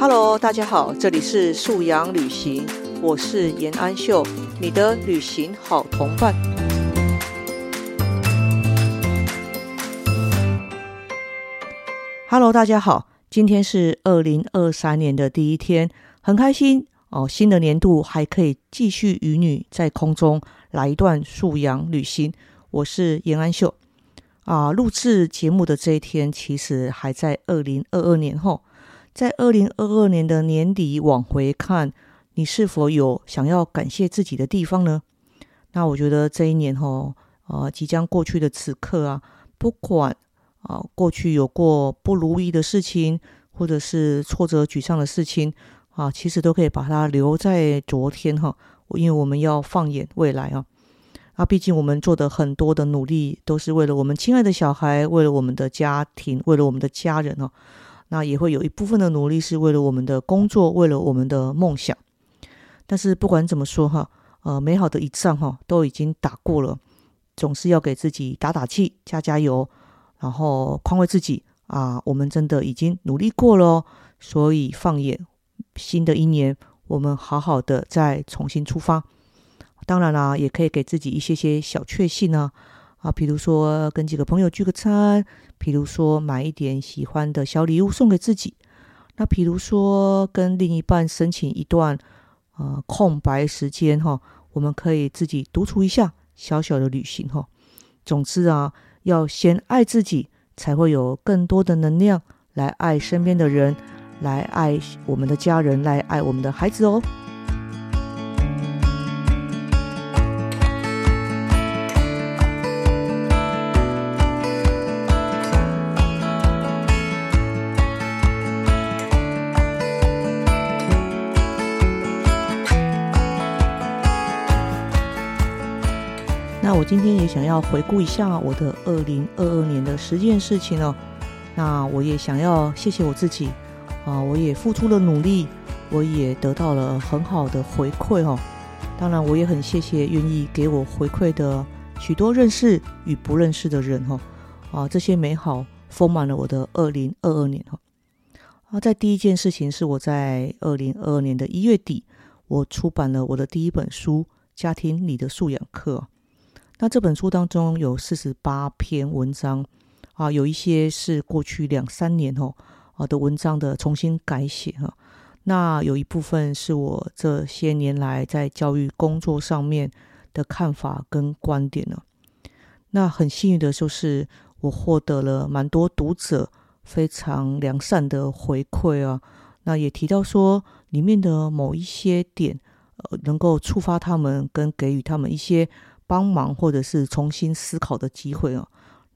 Hello，大家好，这里是素阳旅行，我是严安秀，你的旅行好同伴。Hello，大家好，今天是二零二三年的第一天，很开心哦，新的年度还可以继续与你在空中来一段素阳旅行。我是严安秀啊，录制节目的这一天，其实还在二零二二年后。在二零二二年的年底往回看，你是否有想要感谢自己的地方呢？那我觉得这一年哈，呃，即将过去的此刻啊，不管啊过去有过不如意的事情，或者是挫折沮丧的事情啊，其实都可以把它留在昨天哈，因为我们要放眼未来啊。啊，毕竟我们做的很多的努力，都是为了我们亲爱的小孩，为了我们的家庭，为了我们的家人哦。那也会有一部分的努力是为了我们的工作，为了我们的梦想。但是不管怎么说哈，呃，美好的一仗哈都已经打过了，总是要给自己打打气，加加油，然后宽慰自己啊，我们真的已经努力过了，所以放眼新的一年，我们好好的再重新出发。当然啦，也可以给自己一些些小确幸呢。啊，比如说跟几个朋友聚个餐，比如说买一点喜欢的小礼物送给自己，那比如说跟另一半申请一段呃空白时间哈，我们可以自己独处一下小小的旅行哈。总之啊，要先爱自己，才会有更多的能量来爱身边的人，来爱我们的家人，来爱我们的孩子哦。我今天也想要回顾一下我的二零二二年的十件事情哦。那我也想要谢谢我自己啊，我也付出了努力，我也得到了很好的回馈哦。当然，我也很谢谢愿意给我回馈的许多认识与不认识的人哈啊，这些美好丰满了我的二零二二年哈。啊，在第一件事情是我在二零二二年的一月底，我出版了我的第一本书《家庭里的素养课》。那这本书当中有四十八篇文章啊，有一些是过去两三年哦啊的文章的重新改写哈。那有一部分是我这些年来在教育工作上面的看法跟观点呢。那很幸运的就是我获得了蛮多读者非常良善的回馈啊。那也提到说里面的某一些点呃能够触发他们跟给予他们一些。帮忙或者是重新思考的机会哦。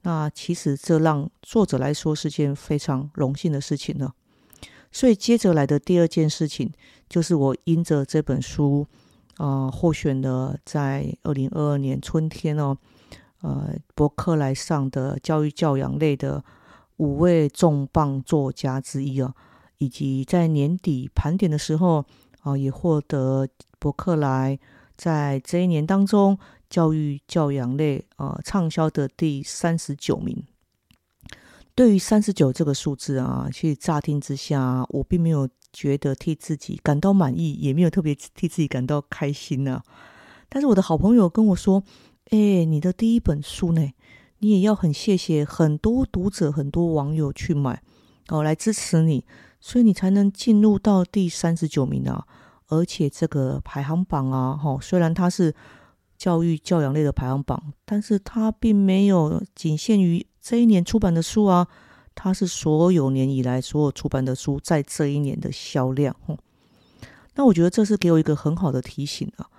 那其实这让作者来说是件非常荣幸的事情呢。所以接着来的第二件事情，就是我因着这本书啊获选的，在二零二二年春天哦，呃，博客来上的教育教养类的五位重磅作家之一啊，以及在年底盘点的时候啊，也获得博客来在这一年当中。教育教养类啊，畅销的第三十九名。对于三十九这个数字啊，其实乍听之下，我并没有觉得替自己感到满意，也没有特别替自己感到开心呢。但是我的好朋友跟我说：“哎，你的第一本书呢，你也要很谢谢很多读者、很多网友去买哦，来支持你，所以你才能进入到第三十九名啊。而且这个排行榜啊，哈，虽然它是。”教育教养类的排行榜，但是它并没有仅限于这一年出版的书啊，它是所有年以来所有出版的书在这一年的销量。哦那我觉得这是给我一个很好的提醒啊，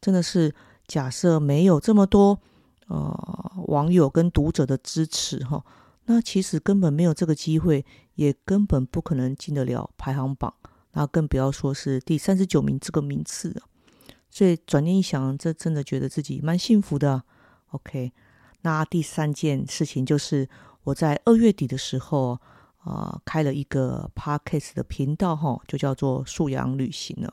真的是假设没有这么多呃网友跟读者的支持哈，那其实根本没有这个机会，也根本不可能进得了排行榜，那更不要说是第三十九名这个名次了。所以转念一想，这真的觉得自己蛮幸福的。OK，那第三件事情就是我在二月底的时候啊，开了一个 Podcast 的频道，哈，就叫做素养旅行了，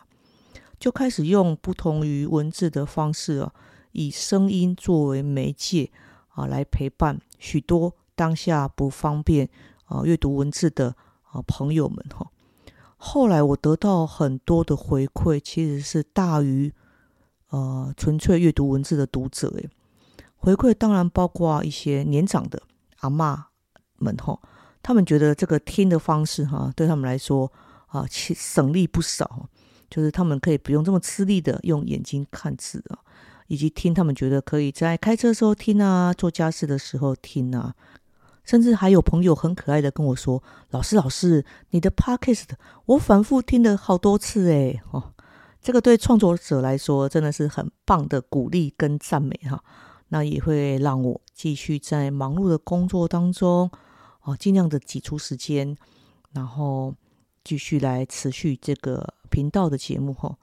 就开始用不同于文字的方式啊，以声音作为媒介啊，来陪伴许多当下不方便啊阅读文字的啊朋友们，哈。后来我得到很多的回馈，其实是大于呃纯粹阅读文字的读者。诶，回馈当然包括一些年长的阿妈们哈，他们觉得这个听的方式哈，对他们来说啊，省力不少，就是他们可以不用这么吃力的用眼睛看字啊，以及听他们觉得可以在开车的时候听啊，做家事的时候听啊。甚至还有朋友很可爱的跟我说：“老师，老师，你的 podcast 我反复听了好多次诶。哦，这个对创作者来说真的是很棒的鼓励跟赞美哈。那也会让我继续在忙碌的工作当中，哦，尽量的挤出时间，然后继续来持续这个频道的节目哈。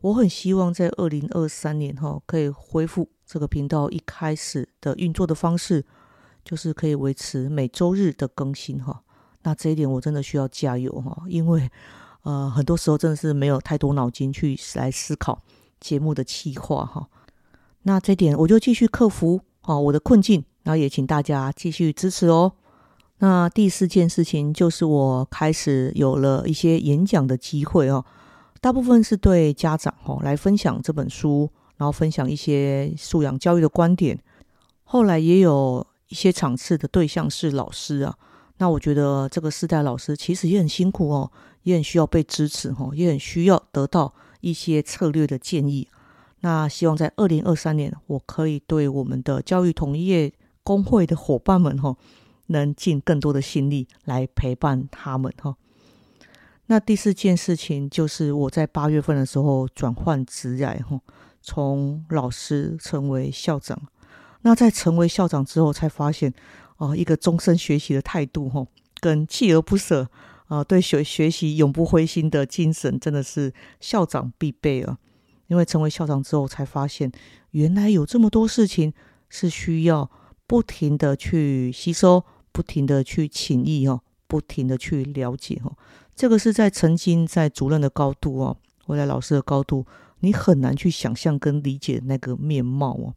我很希望在二零二三年哈，可以恢复这个频道一开始的运作的方式。”就是可以维持每周日的更新哈，那这一点我真的需要加油哈，因为呃很多时候真的是没有太多脑筋去来思考节目的企划哈，那这点我就继续克服啊我的困境，然后也请大家继续支持哦。那第四件事情就是我开始有了一些演讲的机会哦，大部分是对家长哦来分享这本书，然后分享一些素养教育的观点，后来也有。一些场次的对象是老师啊，那我觉得这个世代老师其实也很辛苦哦，也很需要被支持哈，也很需要得到一些策略的建议。那希望在二零二三年，我可以对我们的教育同业工会的伙伴们哈，能尽更多的心力来陪伴他们哈。那第四件事情就是我在八月份的时候转换职业哈，从老师成为校长。那在成为校长之后，才发现，哦，一个终身学习的态度，哈，跟锲而不舍，啊，对学学习永不灰心的精神，真的是校长必备啊。因为成为校长之后，才发现原来有这么多事情是需要不停的去吸收，不停的去请益，哦，不停的去了解，哦。这个是在曾经在主任的高度，哦，或在老师的高度，你很难去想象跟理解那个面貌，哦。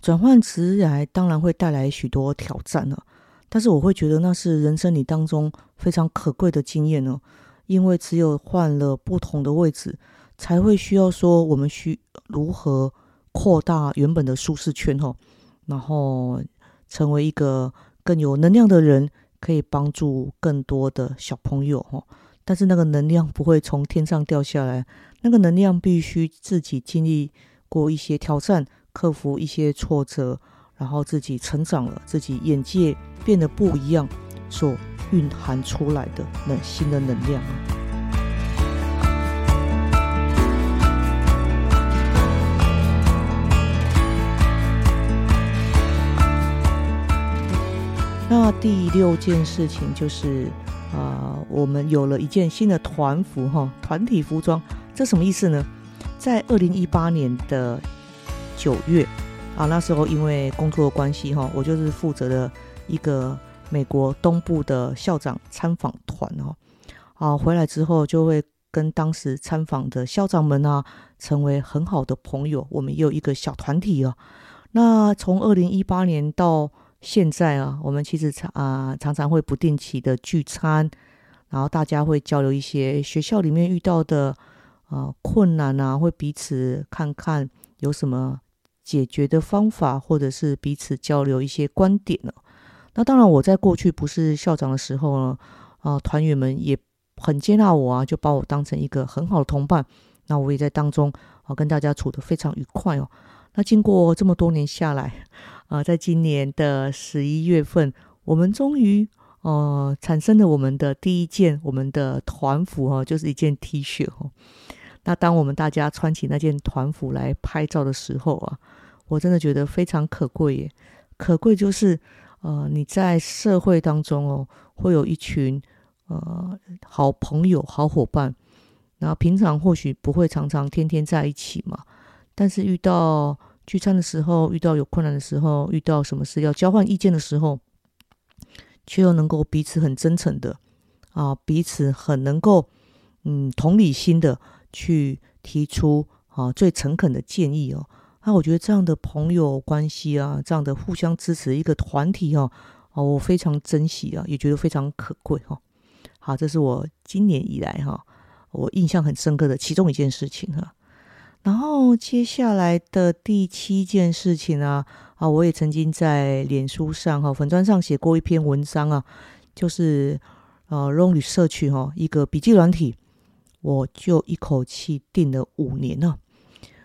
转换职来当然会带来许多挑战了，但是我会觉得那是人生里当中非常可贵的经验哦，因为只有换了不同的位置，才会需要说我们需如何扩大原本的舒适圈哦，然后成为一个更有能量的人，可以帮助更多的小朋友哦。但是那个能量不会从天上掉下来，那个能量必须自己经历过一些挑战。克服一些挫折，然后自己成长了，自己眼界变得不一样，所蕴含出来的那新的能量。那第六件事情就是，啊，我们有了一件新的团服哈，团体服装，这什么意思呢？在二零一八年的。九月啊，那时候因为工作关系哈，我就是负责的一个美国东部的校长参访团哦。啊，回来之后就会跟当时参访的校长们啊，成为很好的朋友。我们也有一个小团体哦。那从二零一八年到现在啊，我们其实常啊常常会不定期的聚餐，然后大家会交流一些学校里面遇到的啊困难啊，会彼此看看有什么。解决的方法，或者是彼此交流一些观点了。那当然，我在过去不是校长的时候呢，啊，团员们也很接纳我啊，就把我当成一个很好的同伴。那我也在当中啊，跟大家处得非常愉快哦。那经过这么多年下来，啊，在今年的十一月份，我们终于呃产生了我们的第一件我们的团服哈，就是一件 T 恤哈。那当我们大家穿起那件团服来拍照的时候啊。我真的觉得非常可贵耶，可贵就是，呃，你在社会当中哦，会有一群呃好朋友、好伙伴，然后平常或许不会常常天天在一起嘛，但是遇到聚餐的时候，遇到有困难的时候，遇到什么事要交换意见的时候，却又能够彼此很真诚的啊，彼此很能够嗯同理心的去提出啊最诚恳的建议哦。那我觉得这样的朋友关系啊，这样的互相支持一个团体哦，哦，我非常珍惜啊，也觉得非常可贵哈。好，这是我今年以来哈，我印象很深刻的其中一件事情哈。然后接下来的第七件事情啊，啊，我也曾经在脸书上哈粉砖上写过一篇文章啊，就是呃 l o n g 社区哈一个笔记软体，我就一口气订了五年了。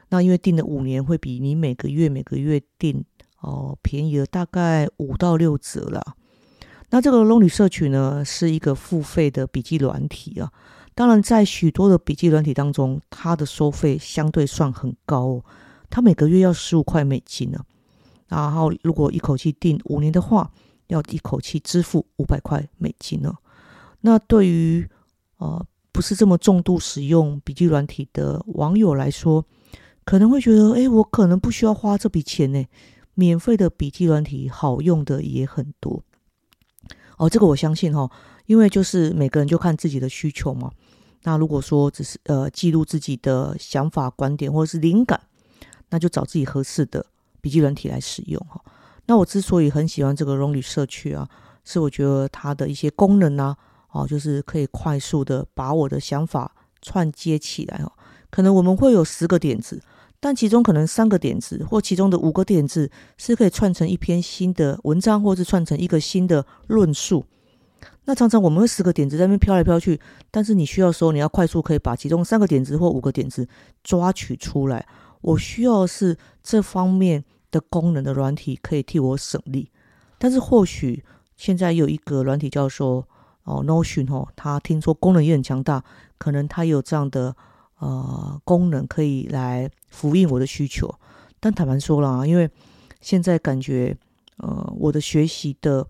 那因为订了五年，会比你每个月每个月订哦便宜了大概五到六折了。那这个 Lonely 社群呢，是一个付费的笔记软体啊。当然，在许多的笔记软体当中，它的收费相对算很高哦。它每个月要十五块美金呢。然后，如果一口气订五年的话，要一口气支付五百块美金呢。那对于呃不是这么重度使用笔记软体的网友来说，可能会觉得，哎，我可能不需要花这笔钱呢。免费的笔记软体好用的也很多。哦，这个我相信哈，因为就是每个人就看自己的需求嘛。那如果说只是呃记录自己的想法、观点或者是灵感，那就找自己合适的笔记软体来使用哈。那我之所以很喜欢这个荣旅社区啊，是我觉得它的一些功能啊，哦，就是可以快速的把我的想法串接起来哦。可能我们会有十个点子。但其中可能三个点子，或其中的五个点子是可以串成一篇新的文章，或是串成一个新的论述。那常常我们会十个点子在那边飘来飘去，但是你需要时候，你要快速可以把其中三个点子或五个点子抓取出来。我需要是这方面的功能的软体可以替我省力。但是或许现在有一个软体叫做哦 Notion 哦，它听说功能也很强大，可能它有这样的。呃，功能可以来呼应我的需求，但坦白说了啊，因为现在感觉呃，我的学习的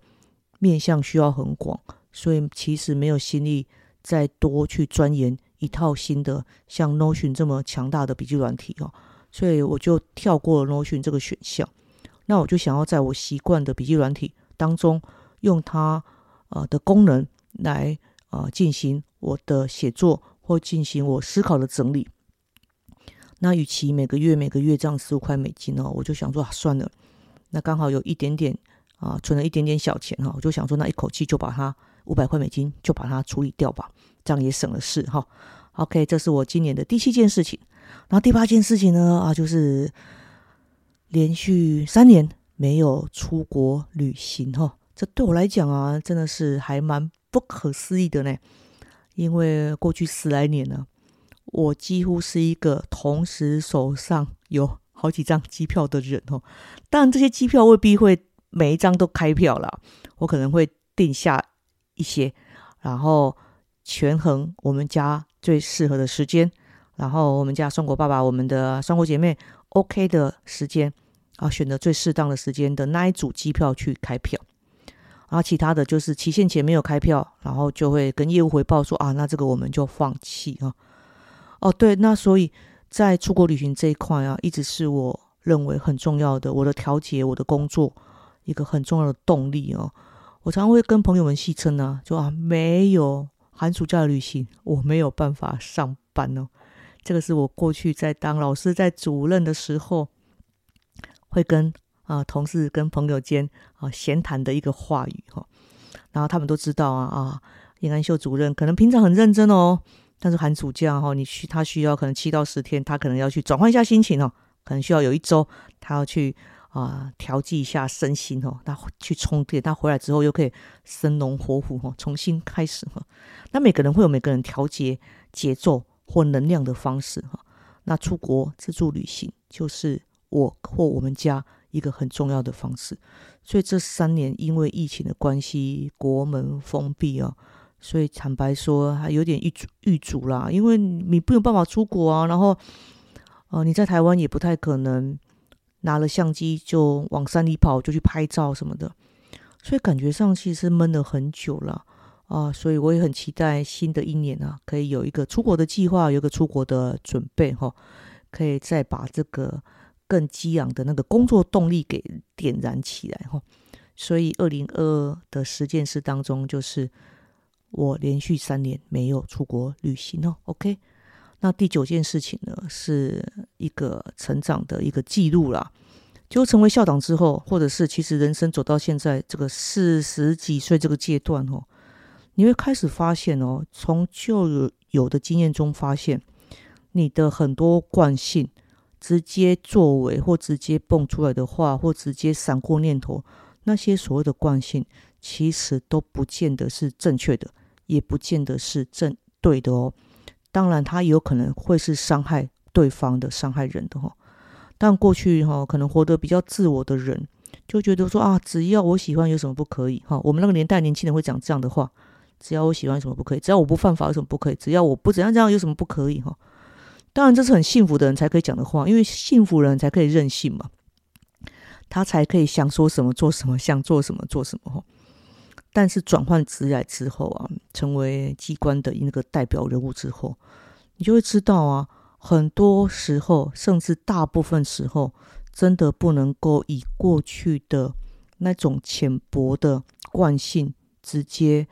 面向需要很广，所以其实没有心力再多去钻研一套新的像 Notion 这么强大的笔记软体哦，所以我就跳过了 Notion 这个选项。那我就想要在我习惯的笔记软体当中，用它呃的功能来啊进行我的写作。或进行我思考的整理，那与其每个月每个月这样十五块美金哦，我就想说啊，算了，那刚好有一点点啊，存了一点点小钱哈，我就想说那一口气就把它五百块美金就把它处理掉吧，这样也省了事哈。OK，这是我今年的第七件事情，然后第八件事情呢啊，就是连续三年没有出国旅行哈，这对我来讲啊，真的是还蛮不可思议的呢。因为过去十来年呢，我几乎是一个同时手上有好几张机票的人哦。当然，这些机票未必会每一张都开票了，我可能会定下一些，然后权衡我们家最适合的时间，然后我们家双国爸爸、我们的双国姐妹 OK 的时间啊，选择最适当的时间的那一组机票去开票。然后其他的就是期限前没有开票，然后就会跟业务回报说啊，那这个我们就放弃啊。哦，对，那所以在出国旅行这一块啊，一直是我认为很重要的，我的调节，我的工作一个很重要的动力哦。我常常会跟朋友们戏称呢，就啊，没有寒暑假的旅行，我没有办法上班哦。这个是我过去在当老师、在主任的时候会跟。啊，同事跟朋友间啊闲谈的一个话语哈，然后他们都知道啊啊，叶安秀主任可能平常很认真哦，但是寒暑假哈，你需他需要可能七到十天，他可能要去转换一下心情哦，可能需要有一周，他要去啊调剂一下身心哦，他去充电，他回来之后又可以生龙活虎哈，重新开始哈。那每个人会有每个人调节节奏或能量的方式哈。那出国自助旅行就是我或我们家。一个很重要的方式，所以这三年因为疫情的关系，国门封闭啊，所以坦白说还有点预预阻啦，因为你不有办法出国啊，然后，呃，你在台湾也不太可能拿了相机就往山里跑，就去拍照什么的，所以感觉上其实闷了很久了啊，所以我也很期待新的一年啊，可以有一个出国的计划，有个出国的准备哈，可以再把这个。更激昂的那个工作动力给点燃起来哈，所以二零二二的十件事当中，就是我连续三年没有出国旅行哦。OK，那第九件事情呢，是一个成长的一个记录啦。就成为校长之后，或者是其实人生走到现在这个四十几岁这个阶段哦，你会开始发现哦，从旧有有的经验中发现，你的很多惯性、直接作为或直接蹦出来的话，或直接闪过念头，那些所谓的惯性，其实都不见得是正确的，也不见得是正对的哦。当然，它有可能会是伤害对方的、伤害人的哈。但过去哈，可能活得比较自我的人，就觉得说啊，只要我喜欢，有什么不可以哈？我们那个年代年轻人会讲这样的话。只要我喜欢什么不可以？只要我不犯法有什么不可以？只要我不怎样怎样有什么不可以？哈，当然这是很幸福的人才可以讲的话，因为幸福人才可以任性嘛，他才可以想说什么做什么，想做什么做什么哈。但是转换职来之后啊，成为机关的那个代表人物之后，你就会知道啊，很多时候甚至大部分时候，真的不能够以过去的那种浅薄的惯性直接。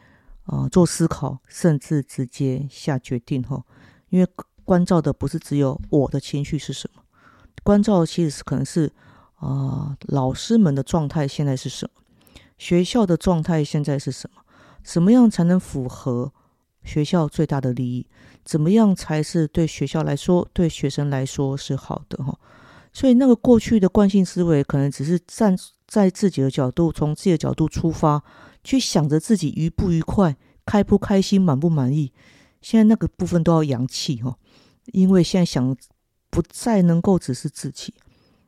啊，做思考，甚至直接下决定哈，因为关照的不是只有我的情绪是什么，关照其实是可能是啊，老师们的状态现在是什么，学校的状态现在是什么，什么样才能符合学校最大的利益？怎么样才是对学校来说，对学生来说是好的哈？所以那个过去的惯性思维，可能只是站在自己的角度，从自己的角度出发。去想着自己愉不愉快、开不开心、满不满意，现在那个部分都要扬气哈，因为现在想不再能够只是自己，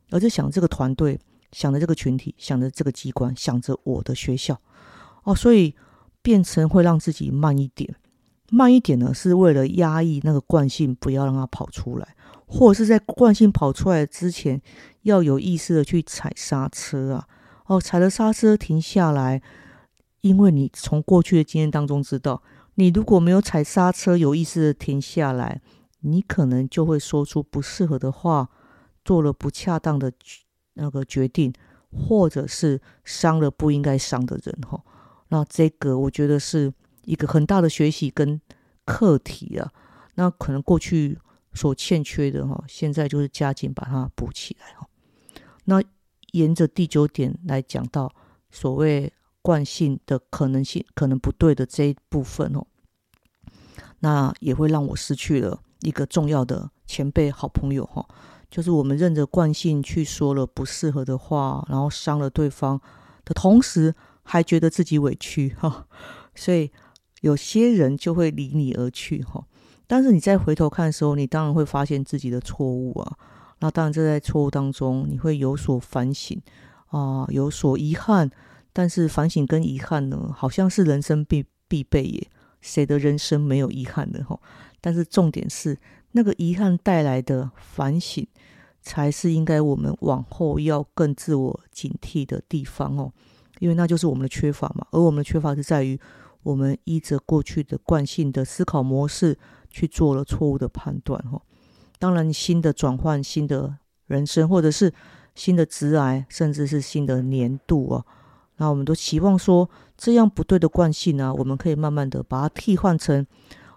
而是想这个团队、想着这个群体、想着这个机关、想着我的学校。哦，所以变成会让自己慢一点，慢一点呢，是为了压抑那个惯性，不要让它跑出来，或者是在惯性跑出来之前，要有意识的去踩刹车啊，哦，踩了刹车停下来。因为你从过去的经验当中知道，你如果没有踩刹车，有意识的停下来，你可能就会说出不适合的话，做了不恰当的那个决定，或者是伤了不应该伤的人哈。那这个我觉得是一个很大的学习跟课题啊。那可能过去所欠缺的哈，现在就是加紧把它补起来哈。那沿着第九点来讲到所谓。惯性的可能性可能不对的这一部分哦，那也会让我失去了一个重要的前辈好朋友哈，就是我们认着惯性去说了不适合的话，然后伤了对方的同时，还觉得自己委屈哈，所以有些人就会离你而去哈。但是你再回头看的时候，你当然会发现自己的错误啊，那当然这在错误当中你会有所反省啊，有所遗憾。但是反省跟遗憾呢，好像是人生必必备耶。谁的人生没有遗憾的哈？但是重点是，那个遗憾带来的反省，才是应该我们往后要更自我警惕的地方哦。因为那就是我们的缺乏嘛。而我们的缺乏是在于，我们依着过去的惯性的思考模式去做了错误的判断哈。当然，新的转换、新的人生，或者是新的职癌，甚至是新的年度啊。那我们都期望说，这样不对的惯性呢，我们可以慢慢的把它替换成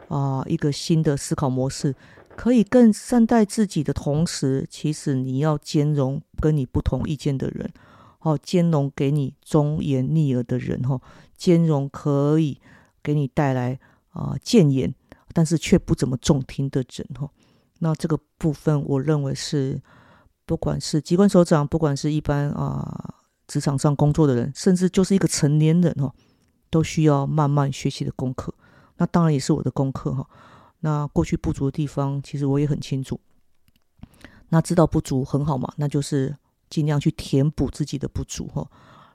啊一个新的思考模式，可以更善待自己的同时，其实你要兼容跟你不同意见的人，哦，兼容给你忠言逆耳的人，哈，兼容可以给你带来啊谏言，但是却不怎么中听的人，哈，那这个部分我认为是，不管是机关首长，不管是一般啊。职场上工作的人，甚至就是一个成年人哦，都需要慢慢学习的功课。那当然也是我的功课哈。那过去不足的地方，其实我也很清楚。那知道不足很好嘛，那就是尽量去填补自己的不足哈。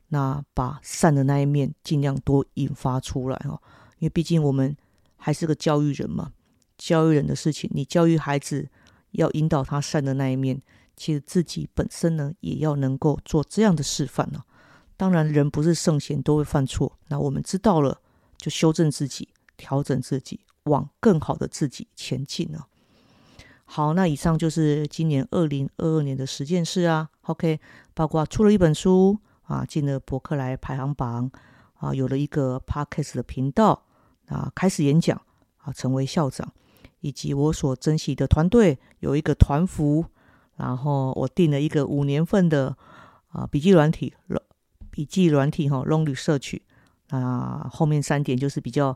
那把善的那一面尽量多引发出来哈。因为毕竟我们还是个教育人嘛，教育人的事情，你教育孩子要引导他善的那一面。其实自己本身呢，也要能够做这样的示范呢。当然，人不是圣贤，都会犯错。那我们知道了，就修正自己，调整自己，往更好的自己前进呢。好，那以上就是今年二零二二年的十件事啊。OK，包括出了一本书啊，进了博客来排行榜啊，有了一个 Podcast 的频道啊，开始演讲啊，成为校长，以及我所珍惜的团队有一个团服。然后我订了一个五年份的啊笔记软体，笔记软体哈，龙旅社区啊，后面三点就是比较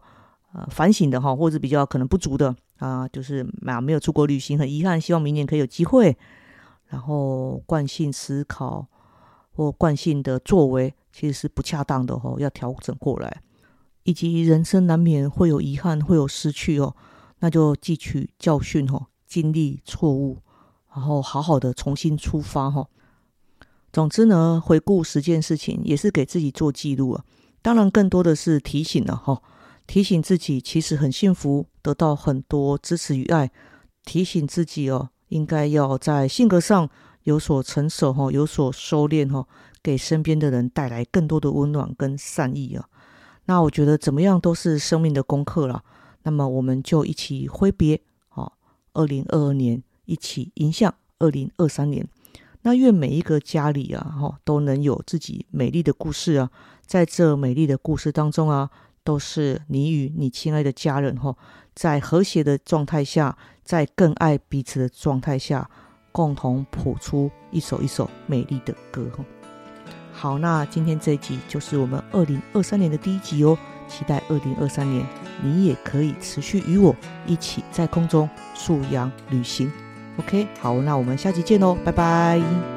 呃反省的哈，或者比较可能不足的啊，就是啊没有出国旅行，很遗憾，希望明年可以有机会。然后惯性思考或惯性的作为其实是不恰当的哈，要调整过来。以及人生难免会有遗憾，会有失去哦，那就汲取教训哈，经历错误，然后好好的重新出发哈。总之呢，回顾十件事情也是给自己做记录啊。当然，更多的是提醒了哈，提醒自己其实很幸福，得到很多支持与爱。提醒自己哦，应该要在性格上有所成熟哈，有所收敛哈，给身边的人带来更多的温暖跟善意啊。那我觉得怎么样都是生命的功课了。那么我们就一起挥别，好，二零二二年一起迎向二零二三年。那愿每一个家里啊，哈，都能有自己美丽的故事啊。在这美丽的故事当中啊，都是你与你亲爱的家人哈，在和谐的状态下，在更爱彼此的状态下，共同谱出一首一首美丽的歌哈。好，那今天这一集就是我们二零二三年的第一集哦。期待二零二三年，你也可以持续与我一起在空中素养旅行。OK，好，那我们下集见喽，拜拜。